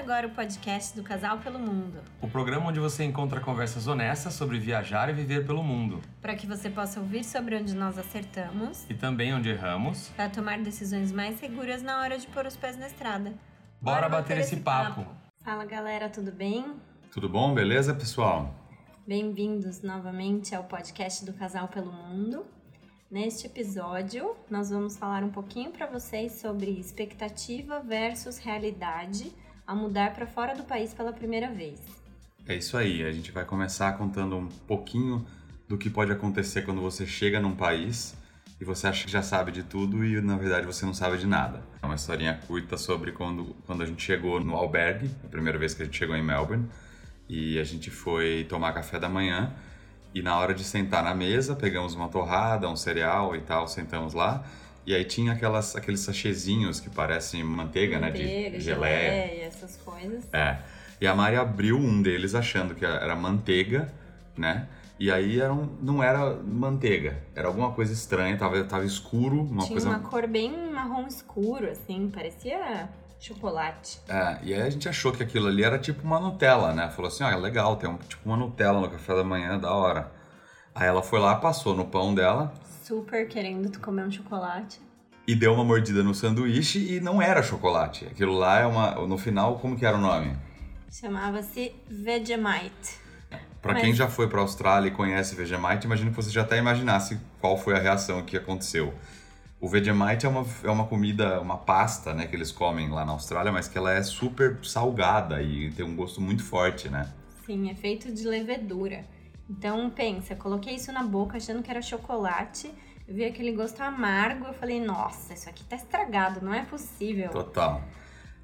agora o podcast do Casal pelo Mundo. O programa onde você encontra conversas honestas sobre viajar e viver pelo mundo. Para que você possa ouvir sobre onde nós acertamos. E também onde erramos. Para tomar decisões mais seguras na hora de pôr os pés na estrada. Bora, Bora bater, bater, esse papo. papo. Fala galera, tudo bem? Tudo bom? Beleza, pessoal? Bem-vindos novamente ao podcast do Casal pelo Mundo. Neste episódio, nós vamos falar um pouquinho para vocês sobre expectativa versus realidade ao mudar para fora do país pela primeira vez. É isso aí, a gente vai começar contando um pouquinho do que pode acontecer quando você chega num país e você acha que já sabe de tudo e na verdade você não sabe de nada. É uma historinha curta sobre quando, quando a gente chegou no albergue, a primeira vez que a gente chegou em Melbourne, e a gente foi tomar café da manhã e na hora de sentar na mesa, pegamos uma torrada, um cereal e tal, sentamos lá. E aí tinha aquelas, aqueles sachezinhos que parecem manteiga, manteiga né? De geleia. geleia. essas coisas. É. E a Mari abriu um deles achando que era manteiga, né? E aí era um, não era manteiga, era alguma coisa estranha, tava, tava escuro, uma Tinha coisa... uma cor bem marrom escuro, assim, parecia chocolate. É, e aí a gente achou que aquilo ali era tipo uma Nutella, né? Falou assim, ah, legal, tem um, tipo uma Nutella no café da manhã, da hora. Aí ela foi lá, passou no pão dela. Super querendo comer um chocolate. E deu uma mordida no sanduíche e não era chocolate. Aquilo lá é uma... No final, como que era o nome? Chamava-se Vegemite. Para Mas... quem já foi para a Austrália e conhece Vegemite, imagino que você já até imaginasse qual foi a reação que aconteceu. O Vegemite é uma, é uma comida, uma pasta, né, que eles comem lá na Austrália, mas que ela é super salgada e tem um gosto muito forte, né? Sim, é feito de levedura. Então, pensa, coloquei isso na boca achando que era chocolate, eu vi aquele gosto amargo, eu falei, nossa, isso aqui tá estragado, não é possível. Total.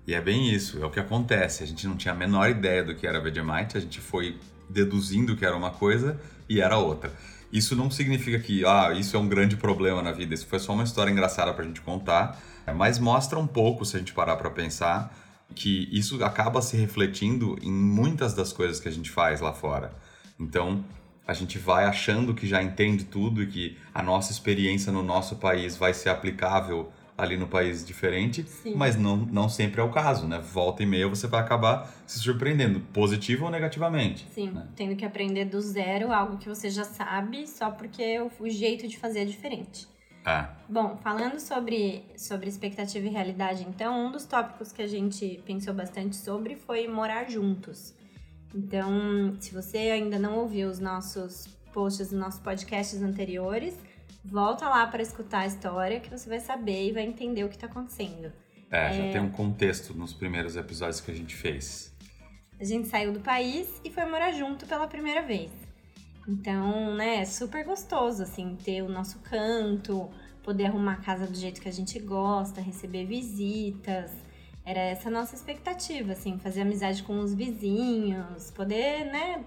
E é bem isso, é o que acontece. A gente não tinha a menor ideia do que era Vegemite, a gente foi deduzindo que era uma coisa e era outra. Isso não significa que ah, isso é um grande problema na vida. Isso foi só uma história engraçada para a gente contar, mas mostra um pouco, se a gente parar para pensar, que isso acaba se refletindo em muitas das coisas que a gente faz lá fora. Então, a gente vai achando que já entende tudo e que a nossa experiência no nosso país vai ser aplicável ali no país diferente, Sim. mas não, não sempre é o caso, né? Volta e meia você vai acabar se surpreendendo, positivo ou negativamente. Sim, né? tendo que aprender do zero algo que você já sabe, só porque o, o jeito de fazer é diferente. É. Bom, falando sobre, sobre expectativa e realidade, então, um dos tópicos que a gente pensou bastante sobre foi morar juntos. Então, se você ainda não ouviu os nossos posts, os nossos podcasts anteriores, volta lá para escutar a história que você vai saber e vai entender o que está acontecendo. É, já é... tem um contexto nos primeiros episódios que a gente fez. A gente saiu do país e foi morar junto pela primeira vez. Então, né, é super gostoso, assim, ter o nosso canto, poder arrumar a casa do jeito que a gente gosta, receber visitas. Era essa a nossa expectativa, assim, fazer amizade com os vizinhos, poder, né,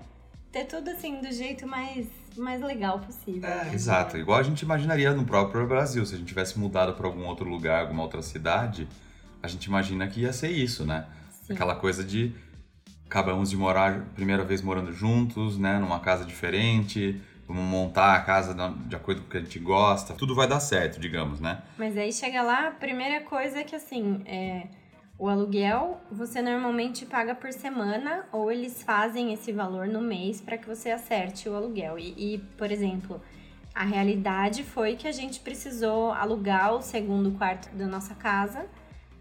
ter tudo assim do jeito mais, mais legal possível. É, né? exato. Igual a gente imaginaria no próprio Brasil. Se a gente tivesse mudado para algum outro lugar, alguma outra cidade, a gente imagina que ia ser isso, né? Sim. Aquela coisa de acabamos de morar, primeira vez morando juntos, né? Numa casa diferente, vamos montar a casa de acordo com o que a gente gosta. Tudo vai dar certo, digamos, né? Mas aí chega lá, a primeira coisa é que assim, é o aluguel você normalmente paga por semana ou eles fazem esse valor no mês para que você acerte o aluguel. E, e, por exemplo, a realidade foi que a gente precisou alugar o segundo quarto da nossa casa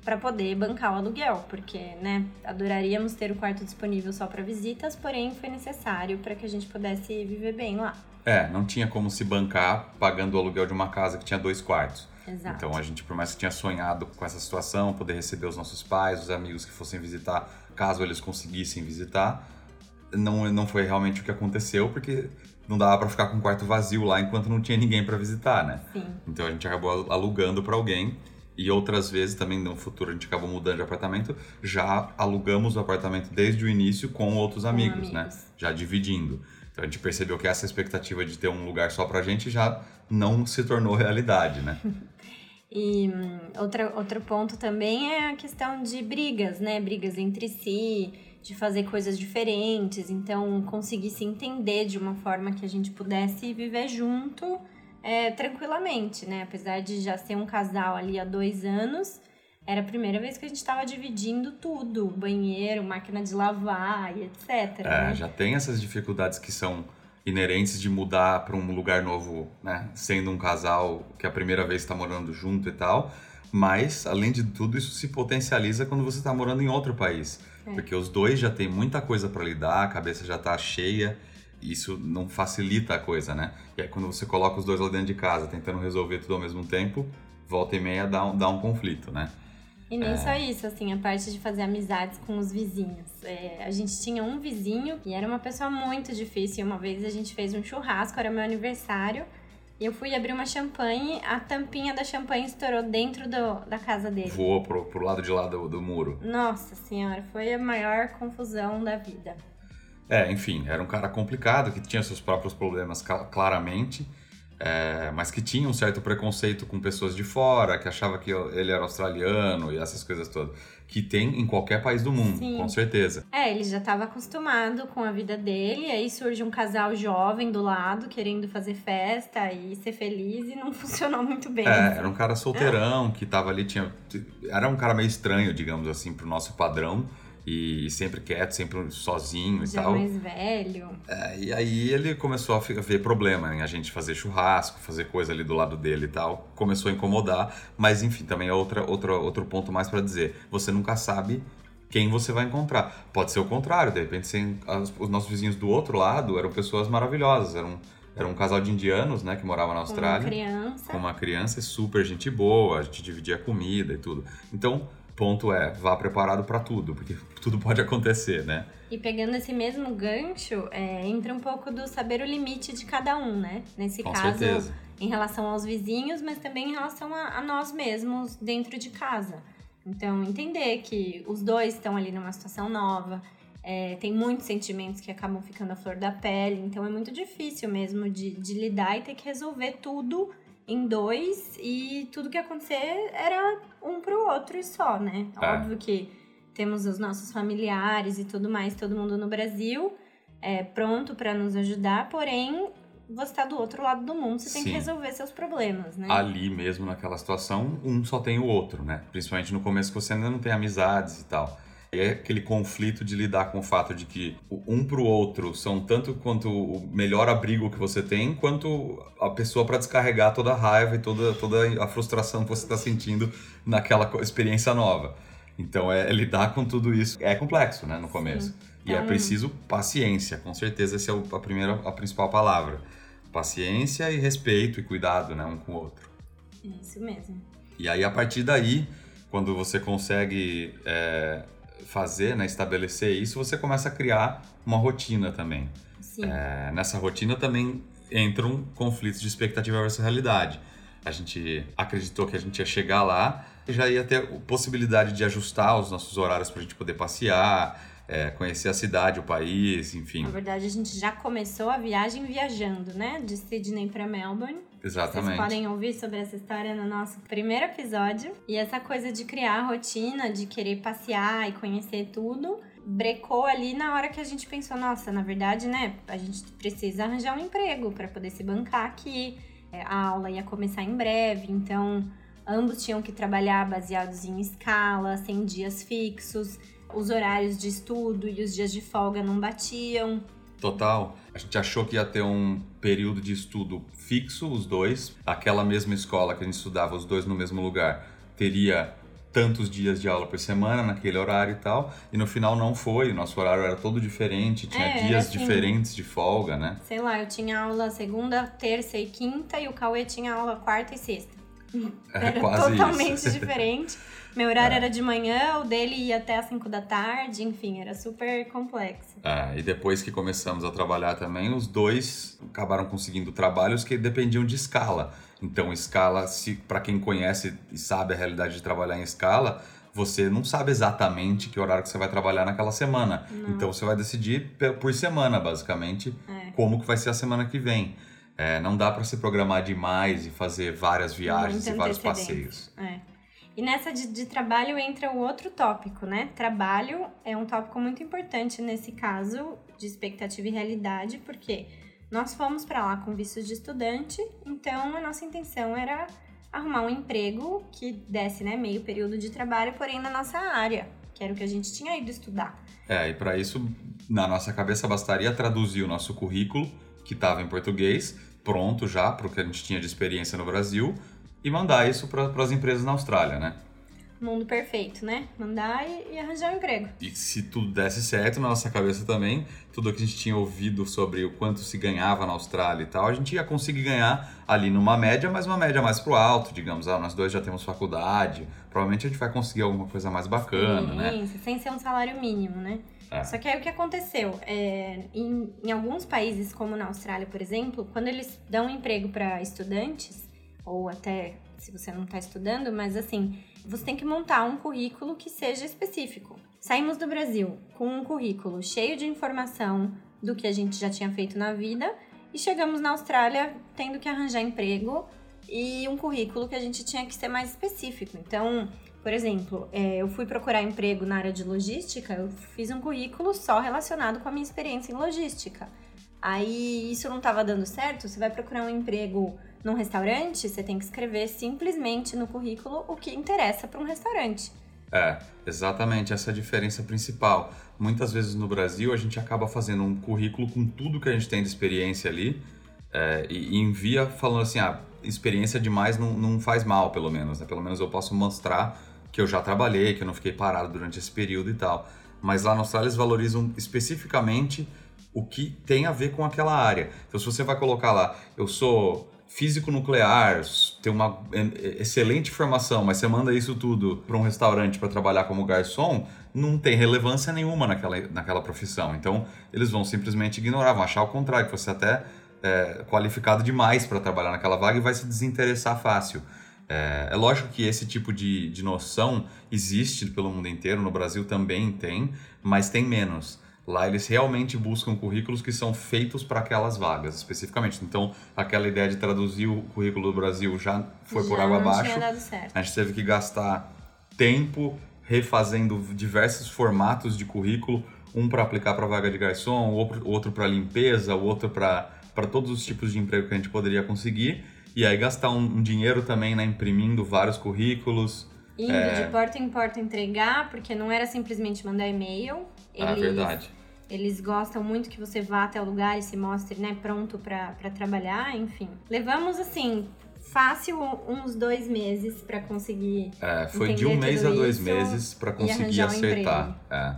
para poder bancar o aluguel, porque, né, adoraríamos ter o quarto disponível só para visitas, porém foi necessário para que a gente pudesse viver bem lá. É, não tinha como se bancar pagando o aluguel de uma casa que tinha dois quartos. Exato. Então a gente, por mais que tinha sonhado com essa situação, poder receber os nossos pais, os amigos que fossem visitar, caso eles conseguissem visitar, não, não foi realmente o que aconteceu, porque não dava para ficar com o quarto vazio lá enquanto não tinha ninguém para visitar, né? Sim. Então a gente acabou alugando para alguém e outras vezes também no futuro a gente acabou mudando de apartamento, já alugamos o apartamento desde o início com outros com amigos, né? amigos, né? Já dividindo. Então a gente percebeu que essa expectativa de ter um lugar só pra gente já não se tornou realidade, né? E hum, outra, outro ponto também é a questão de brigas, né? Brigas entre si, de fazer coisas diferentes. Então, conseguir se entender de uma forma que a gente pudesse viver junto é, tranquilamente, né? Apesar de já ser um casal ali há dois anos, era a primeira vez que a gente estava dividindo tudo, banheiro, máquina de lavar e etc. É, né? já tem essas dificuldades que são inerentes de mudar para um lugar novo, né? Sendo um casal que a primeira vez está morando junto e tal. Mas, além de tudo, isso se potencializa quando você está morando em outro país. É. Porque os dois já têm muita coisa para lidar, a cabeça já está cheia. Isso não facilita a coisa, né? E aí, quando você coloca os dois lá dentro de casa, tentando resolver tudo ao mesmo tempo, volta e meia dá um, dá um conflito, né? E nem só isso, assim, a parte de fazer amizades com os vizinhos. É, a gente tinha um vizinho e era uma pessoa muito difícil. Uma vez a gente fez um churrasco, era meu aniversário, e eu fui abrir uma champanhe, a tampinha da champanhe estourou dentro do, da casa dele. Voou pro, pro lado de lá do, do muro. Nossa senhora, foi a maior confusão da vida. É, enfim, era um cara complicado, que tinha seus próprios problemas cla- claramente, é, mas que tinha um certo preconceito com pessoas de fora, que achava que ele era australiano e essas coisas todas. Que tem em qualquer país do mundo, Sim. com certeza. É, ele já estava acostumado com a vida dele, aí surge um casal jovem do lado querendo fazer festa e ser feliz e não funcionou muito bem. É, era um cara solteirão, que tava ali, tinha. Era um cara meio estranho, digamos assim, pro nosso padrão. E sempre quieto, sempre sozinho e já tal. mais velho. É, e aí ele começou a ver problema em a gente fazer churrasco, fazer coisa ali do lado dele e tal. Começou a incomodar, mas enfim, também é outra, outra, outro ponto mais pra dizer. Você nunca sabe quem você vai encontrar. Pode ser o contrário, de repente você- os nossos vizinhos do outro lado eram pessoas maravilhosas, eram, era um casal de indianos, né, que morava na Com uma Austrália criança. com uma criança, é super gente boa, a gente dividia comida e tudo. Então, ponto é, vá preparado pra tudo, porque tudo pode acontecer, né? E pegando esse mesmo gancho, é, entra um pouco do saber o limite de cada um, né? Nesse Com caso, certeza. em relação aos vizinhos, mas também em relação a, a nós mesmos dentro de casa. Então, entender que os dois estão ali numa situação nova, é, tem muitos sentimentos que acabam ficando à flor da pele, então é muito difícil mesmo de, de lidar e ter que resolver tudo em dois e tudo que acontecer era um pro outro e só, né? É. Óbvio que temos os nossos familiares e tudo mais, todo mundo no Brasil é pronto para nos ajudar, porém você tá do outro lado do mundo, você tem que Sim. resolver seus problemas, né? Ali mesmo, naquela situação, um só tem o outro, né? Principalmente no começo que você ainda não tem amizades e tal. É aquele conflito de lidar com o fato de que um pro outro são tanto quanto o melhor abrigo que você tem, quanto a pessoa para descarregar toda a raiva e toda, toda a frustração que você está sentindo naquela experiência nova. Então, é, é lidar com tudo isso. É complexo, né, no começo. E é Então- preciso paciência, com certeza essa é o- a primeira, a principal palavra. Paciência e respeito e cuidado, né, um com o outro. É Isso mesmo. E aí, a partir daí, quando você consegue é, fazer, né, estabelecer isso, você começa a criar uma rotina também. É, nessa rotina também entram conflitos de expectativa versus realidade. A gente acreditou que a gente ia chegar lá e já ia ter possibilidade de ajustar os nossos horários para a gente poder passear, é, conhecer a cidade, o país, enfim. Na verdade, a gente já começou a viagem viajando, né? De Sydney para Melbourne. Exatamente. Vocês podem ouvir sobre essa história no nosso primeiro episódio. E essa coisa de criar a rotina, de querer passear e conhecer tudo, brecou ali na hora que a gente pensou, nossa, na verdade, né, a gente precisa arranjar um emprego para poder se bancar aqui. É, a aula ia começar em breve, então ambos tinham que trabalhar baseados em escala, sem dias fixos. Os horários de estudo e os dias de folga não batiam. Total. A gente achou que ia ter um período de estudo fixo, os dois. Aquela mesma escola que a gente estudava, os dois no mesmo lugar, teria tantos dias de aula por semana, naquele horário e tal. E no final não foi, o nosso horário era todo diferente, tinha É, dias assim. diferentes de folga, né? Sei lá, eu tinha aula segunda, terça e quinta e o Cauê tinha aula quarta e sexta. É Era quase totalmente isso. diferente. Meu horário É. era de manhã, o dele ia até às 5 da tarde, enfim, era super complexo. É, e depois que começamos a trabalhar também, os dois acabaram conseguindo trabalhos que dependiam de escala. Então, escala, se para quem conhece e sabe a realidade de trabalhar em escala, você não sabe exatamente que horário que você vai trabalhar naquela semana. Não. Então, você vai decidir por semana, basicamente, É. como que vai ser a semana que vem. É, não dá para se programar demais e fazer várias viagens Muita e vários passeios. É. E nessa de, de trabalho entra o outro tópico, né? Trabalho é um tópico muito importante nesse caso de expectativa e realidade, porque nós fomos para lá com visto de estudante, então a nossa intenção era arrumar um emprego que desse né, meio período de trabalho, porém na nossa área, que era o que a gente tinha ido estudar. É, e para isso, na nossa cabeça, bastaria traduzir o nosso currículo, que estava em português, pronto já, para o que a gente tinha de experiência no Brasil, e mandar isso para as empresas na Austrália, né? mundo perfeito, né? Mandar e, e, arranjar um emprego. E se tudo desse certo na nossa cabeça também, tudo que a gente tinha ouvido sobre o quanto se ganhava na Austrália e tal, a gente ia conseguir ganhar ali numa média, mas uma média mais pro alto, digamos. Ah, nós dois já temos faculdade, provavelmente a gente vai conseguir alguma coisa mais bacana, Sim, né? Sem ser um salário mínimo, né? É. Só que aí o que aconteceu? É, em, em alguns países, como na Austrália, por exemplo, quando eles dão emprego para estudantes, ou até se você não está estudando, mas assim, você tem que montar um currículo que seja específico. Saímos do Brasil com um currículo cheio de informação do que a gente já tinha feito na vida e chegamos na Austrália tendo que arranjar emprego e um currículo que a gente tinha que ser mais específico. Então, por exemplo, é, eu fui procurar emprego na área de logística, eu fiz um currículo só relacionado com a minha experiência em logística. Aí isso não estava dando certo, você vai procurar um emprego num restaurante, você tem que escrever simplesmente no currículo o que interessa para um restaurante. É, exatamente, essa é a diferença principal. Muitas vezes no Brasil a gente acaba fazendo um currículo com tudo que a gente tem de experiência ali é, e, envia falando assim, ah, experiência demais não, não faz mal, pelo menos, né? Pelo menos eu posso mostrar que eu já trabalhei, que eu não fiquei parado durante esse período e tal. Mas lá na Austrália eles valorizam especificamente o que tem a ver com aquela área. Então se você vai colocar lá, eu sou físico nuclear, tem uma excelente formação, mas você manda isso tudo para um restaurante para trabalhar como garçom, não tem relevância nenhuma naquela, naquela profissão. Então, eles vão simplesmente ignorar, vão achar o contrário, que você até é qualificado demais para trabalhar naquela vaga e vai se desinteressar fácil. É, é lógico que esse tipo de, de noção existe pelo mundo inteiro, no Brasil também tem, mas tem menos. Lá eles realmente buscam currículos que são feitos para aquelas vagas, especificamente. Então, aquela ideia de traduzir o currículo do Brasil já foi já por água abaixo. A gente teve que gastar tempo refazendo diversos formatos de currículo, um para aplicar para vaga de garçom, outro para limpeza, o outro para todos os tipos de emprego que a gente poderia conseguir. E aí gastar um, um dinheiro também, né, imprimindo vários currículos. Indo é... de porta em porta entregar, porque não era simplesmente mandar e-mail. É verdade. Eles gostam muito que você vá até o lugar e se mostre, né, pronto para trabalhar, enfim. Levamos, assim, fácil uns dois meses para conseguir. É, foi de um mês a dois meses para conseguir acertar. Um é.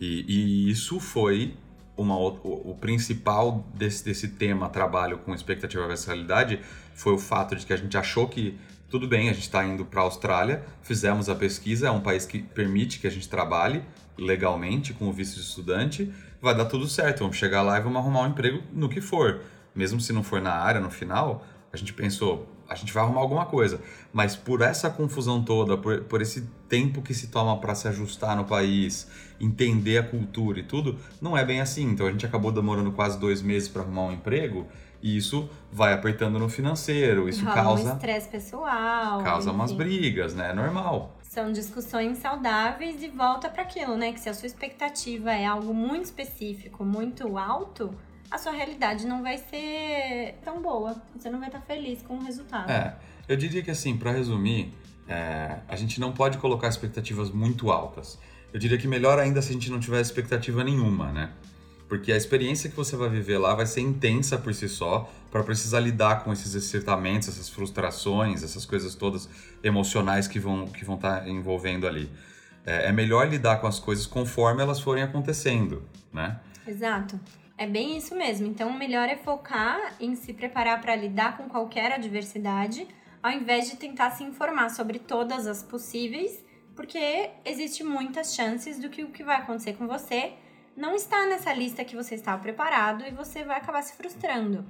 E, e, isso foi uma, o, o, principal desse, desse tema trabalho com expectativa versus realidade foi o fato de que a gente achou que tudo bem, a gente está indo para a Austrália, fizemos a pesquisa, é um país que permite que a gente trabalhe, legalmente com o visto de estudante, vai dar tudo certo. Vamos chegar lá e vamos arrumar um emprego no que for. Mesmo se não for na área no final, a gente pensou, a gente vai arrumar alguma coisa. Mas por essa confusão toda, por, por esse tempo que se toma para se ajustar no país, entender a cultura e tudo, não é bem assim. Então a gente acabou demorando quase dois meses para arrumar um emprego. E isso vai apertando no financeiro, isso Rola causa. Um estresse pessoal. Causa enfim. umas brigas, né? É normal. São discussões saudáveis e volta para aquilo, né? Que se a sua expectativa é algo muito específico, muito alto, a sua realidade não vai ser tão boa. Você não vai estar feliz com o resultado. É, eu diria que assim, para resumir, é, a gente não pode colocar expectativas muito altas. Eu diria que melhor ainda se a gente não tiver expectativa nenhuma, né? Porque a experiência que você vai viver lá vai ser intensa por si só, para precisar lidar com esses excitamentos, essas frustrações, essas coisas todas emocionais que vão que vão estar tá envolvendo ali. É, é melhor lidar com as coisas conforme elas forem acontecendo, né? Exato. É bem isso mesmo. Então, o melhor é focar em se preparar para lidar com qualquer adversidade, ao invés de tentar se informar sobre todas as possíveis, porque existe muitas chances do que o que vai acontecer com você não está nessa lista que você estava preparado e você vai acabar se frustrando.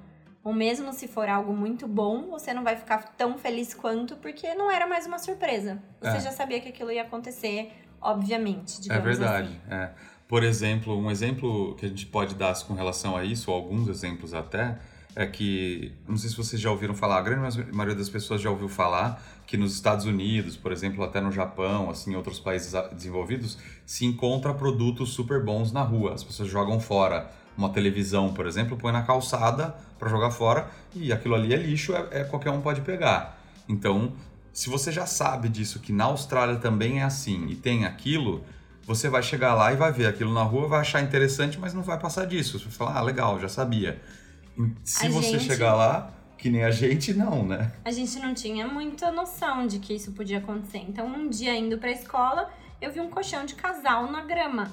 Ou mesmo se for algo muito bom, você não vai ficar tão feliz quanto, porque não era mais uma surpresa. Você é. já sabia que aquilo ia acontecer, obviamente. É verdade. Assim. É. Por exemplo, um exemplo que a gente pode dar com relação a isso, ou alguns exemplos até, é que, não sei se vocês já ouviram falar, a grande maioria das pessoas já ouviu falar que nos Estados Unidos, por exemplo, até no Japão, assim, em outros países desenvolvidos, se encontra produtos super bons na rua. As pessoas jogam fora uma televisão, por exemplo, põe na calçada para jogar fora e aquilo ali é lixo, é, é, qualquer um pode pegar. Então, se você já sabe disso, que na Austrália também é assim e tem aquilo, você vai chegar lá e vai ver aquilo na rua, vai achar interessante, mas não vai passar disso. Você vai falar, ah, legal, já sabia. Se A você gente- chegar lá, que nem a gente, não, né? A gente não tinha muita noção de que isso podia acontecer. Então, um dia indo pra escola, eu vi um colchão de casal na grama.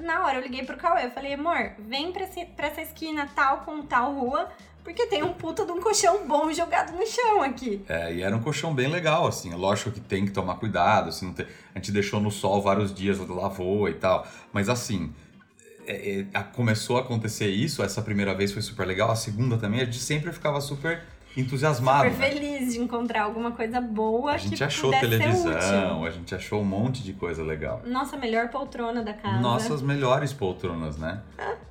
Na hora eu liguei pro Cauê, eu falei, amor, vem pra, esse- pra essa esquina tal com tal rua, porque tem um puta de um colchão bom jogado no chão aqui. É, e era um colchão bem legal, assim. Lógico que tem que tomar cuidado, não tem... a gente deixou no sol vários dias, lavou e tal. Mas assim, é, é, começou a acontecer isso, essa primeira vez foi super legal, a segunda também, a gente sempre ficava super entusiasmado. Super né? feliz de encontrar alguma coisa boa A gente que achou televisão, a gente achou um monte de coisa legal. Nossa, melhor poltrona da casa. Nossas melhores poltronas, né?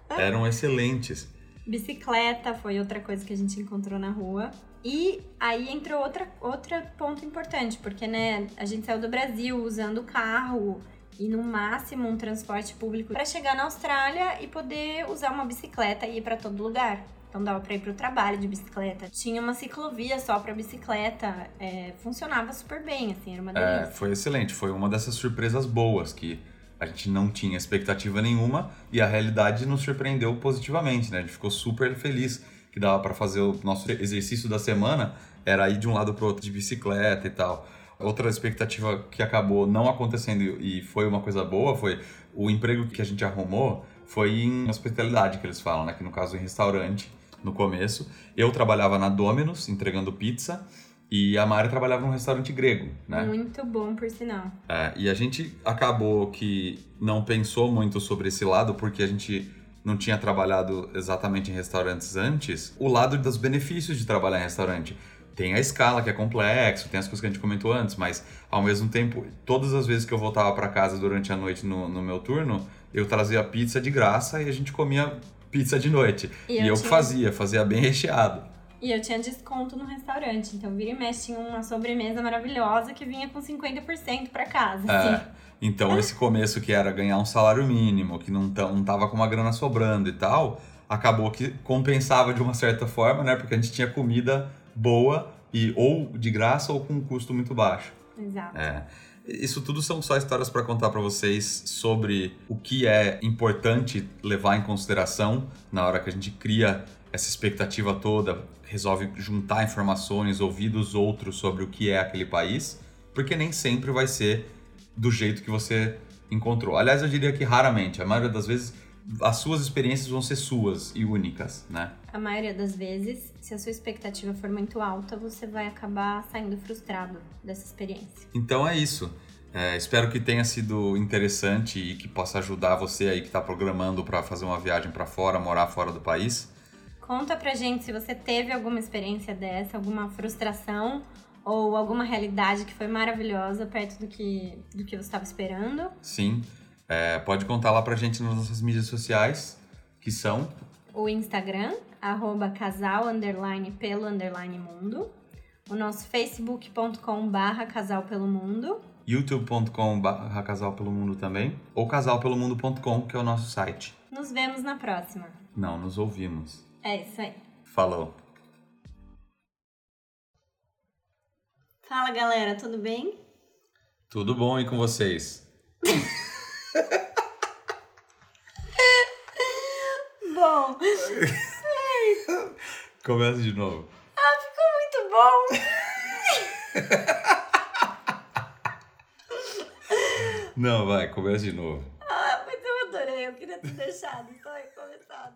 Eram excelentes. Bicicleta foi outra coisa que a gente encontrou na rua. E aí entrou outra, outro ponto importante, porque né, a gente saiu do Brasil usando carro e no máximo um transporte público para chegar na Austrália e poder usar uma bicicleta e ir para todo lugar. Então dava para ir para o trabalho de bicicleta. Tinha uma ciclovia só para bicicleta, é, funcionava super bem, assim, era uma É, delícia. foi excelente, foi uma dessas surpresas boas que a gente não tinha expectativa nenhuma e a realidade nos surpreendeu positivamente, né? A gente ficou super feliz que dava para fazer o nosso exercício da semana era ir de um lado para outro de bicicleta e tal. Outra expectativa que acabou não acontecendo e foi uma coisa boa foi o emprego que a gente arrumou foi em hospitalidade que eles falam, né? Que no caso em restaurante no começo. Eu trabalhava na Domino's entregando pizza e a Mari trabalhava num restaurante grego, né? Muito bom, por sinal. É, e a gente acabou que não pensou muito sobre esse lado, porque a gente não tinha trabalhado exatamente em restaurantes antes, o lado dos benefícios de trabalhar em restaurante. Tem a escala que é complexo, tem as coisas que a gente comentou antes, mas ao mesmo tempo, todas as vezes que eu voltava para casa durante a noite no, no meu turno, eu trazia pizza de graça e a gente comia pizza de noite. E E, eu eu tinha- fazia, fazia bem recheado. E eu tinha desconto no restaurante, então vira e mexe tinha uma sobremesa maravilhosa que vinha com 50% pra casa. É, assim. então esse começo que era ganhar um salário mínimo, que não, não tava com uma grana sobrando e tal, acabou que compensava de uma certa forma, né? Porque a gente tinha comida boa e ou de graça ou com um custo muito baixo. Exato. É. Isso tudo são só histórias para contar para vocês sobre o que é importante levar em consideração na hora que a gente cria essa expectativa toda, resolve juntar informações, ouvir dos outros sobre o que é aquele país, porque nem sempre vai ser do jeito que você encontrou. Aliás, eu diria que raramente, a maioria das vezes as suas experiências vão ser suas e únicas, né? A maioria das vezes, se a sua expectativa for muito alta, você vai acabar saindo frustrado dessa experiência. Então é isso. É, espero que tenha sido interessante e que possa ajudar você aí que está programando para fazer uma viagem para fora, morar fora do país. Conta pra gente se você teve alguma experiência dessa, alguma frustração ou alguma realidade que foi maravilhosa perto do que, do que você estava esperando. Sim. É, pode contar lá pra gente nas nossas mídias sociais, que são O Instagram, arroba casal, underline, pelo, underline, mundo. O nosso facebook.com barra casal pelo mundo. youtube.com.br casal pelo mundo também, ou casalpelomundo.com, que é o nosso site. Nos vemos na próxima. Não, nos ouvimos. É isso aí. Falou. Fala galera, tudo bem? Tudo bom aí com vocês? Bom, Começa de novo. muito bom! Não, vai, começa de novo. Ah, mas eu adorei, eu queria ter deixado só e começado.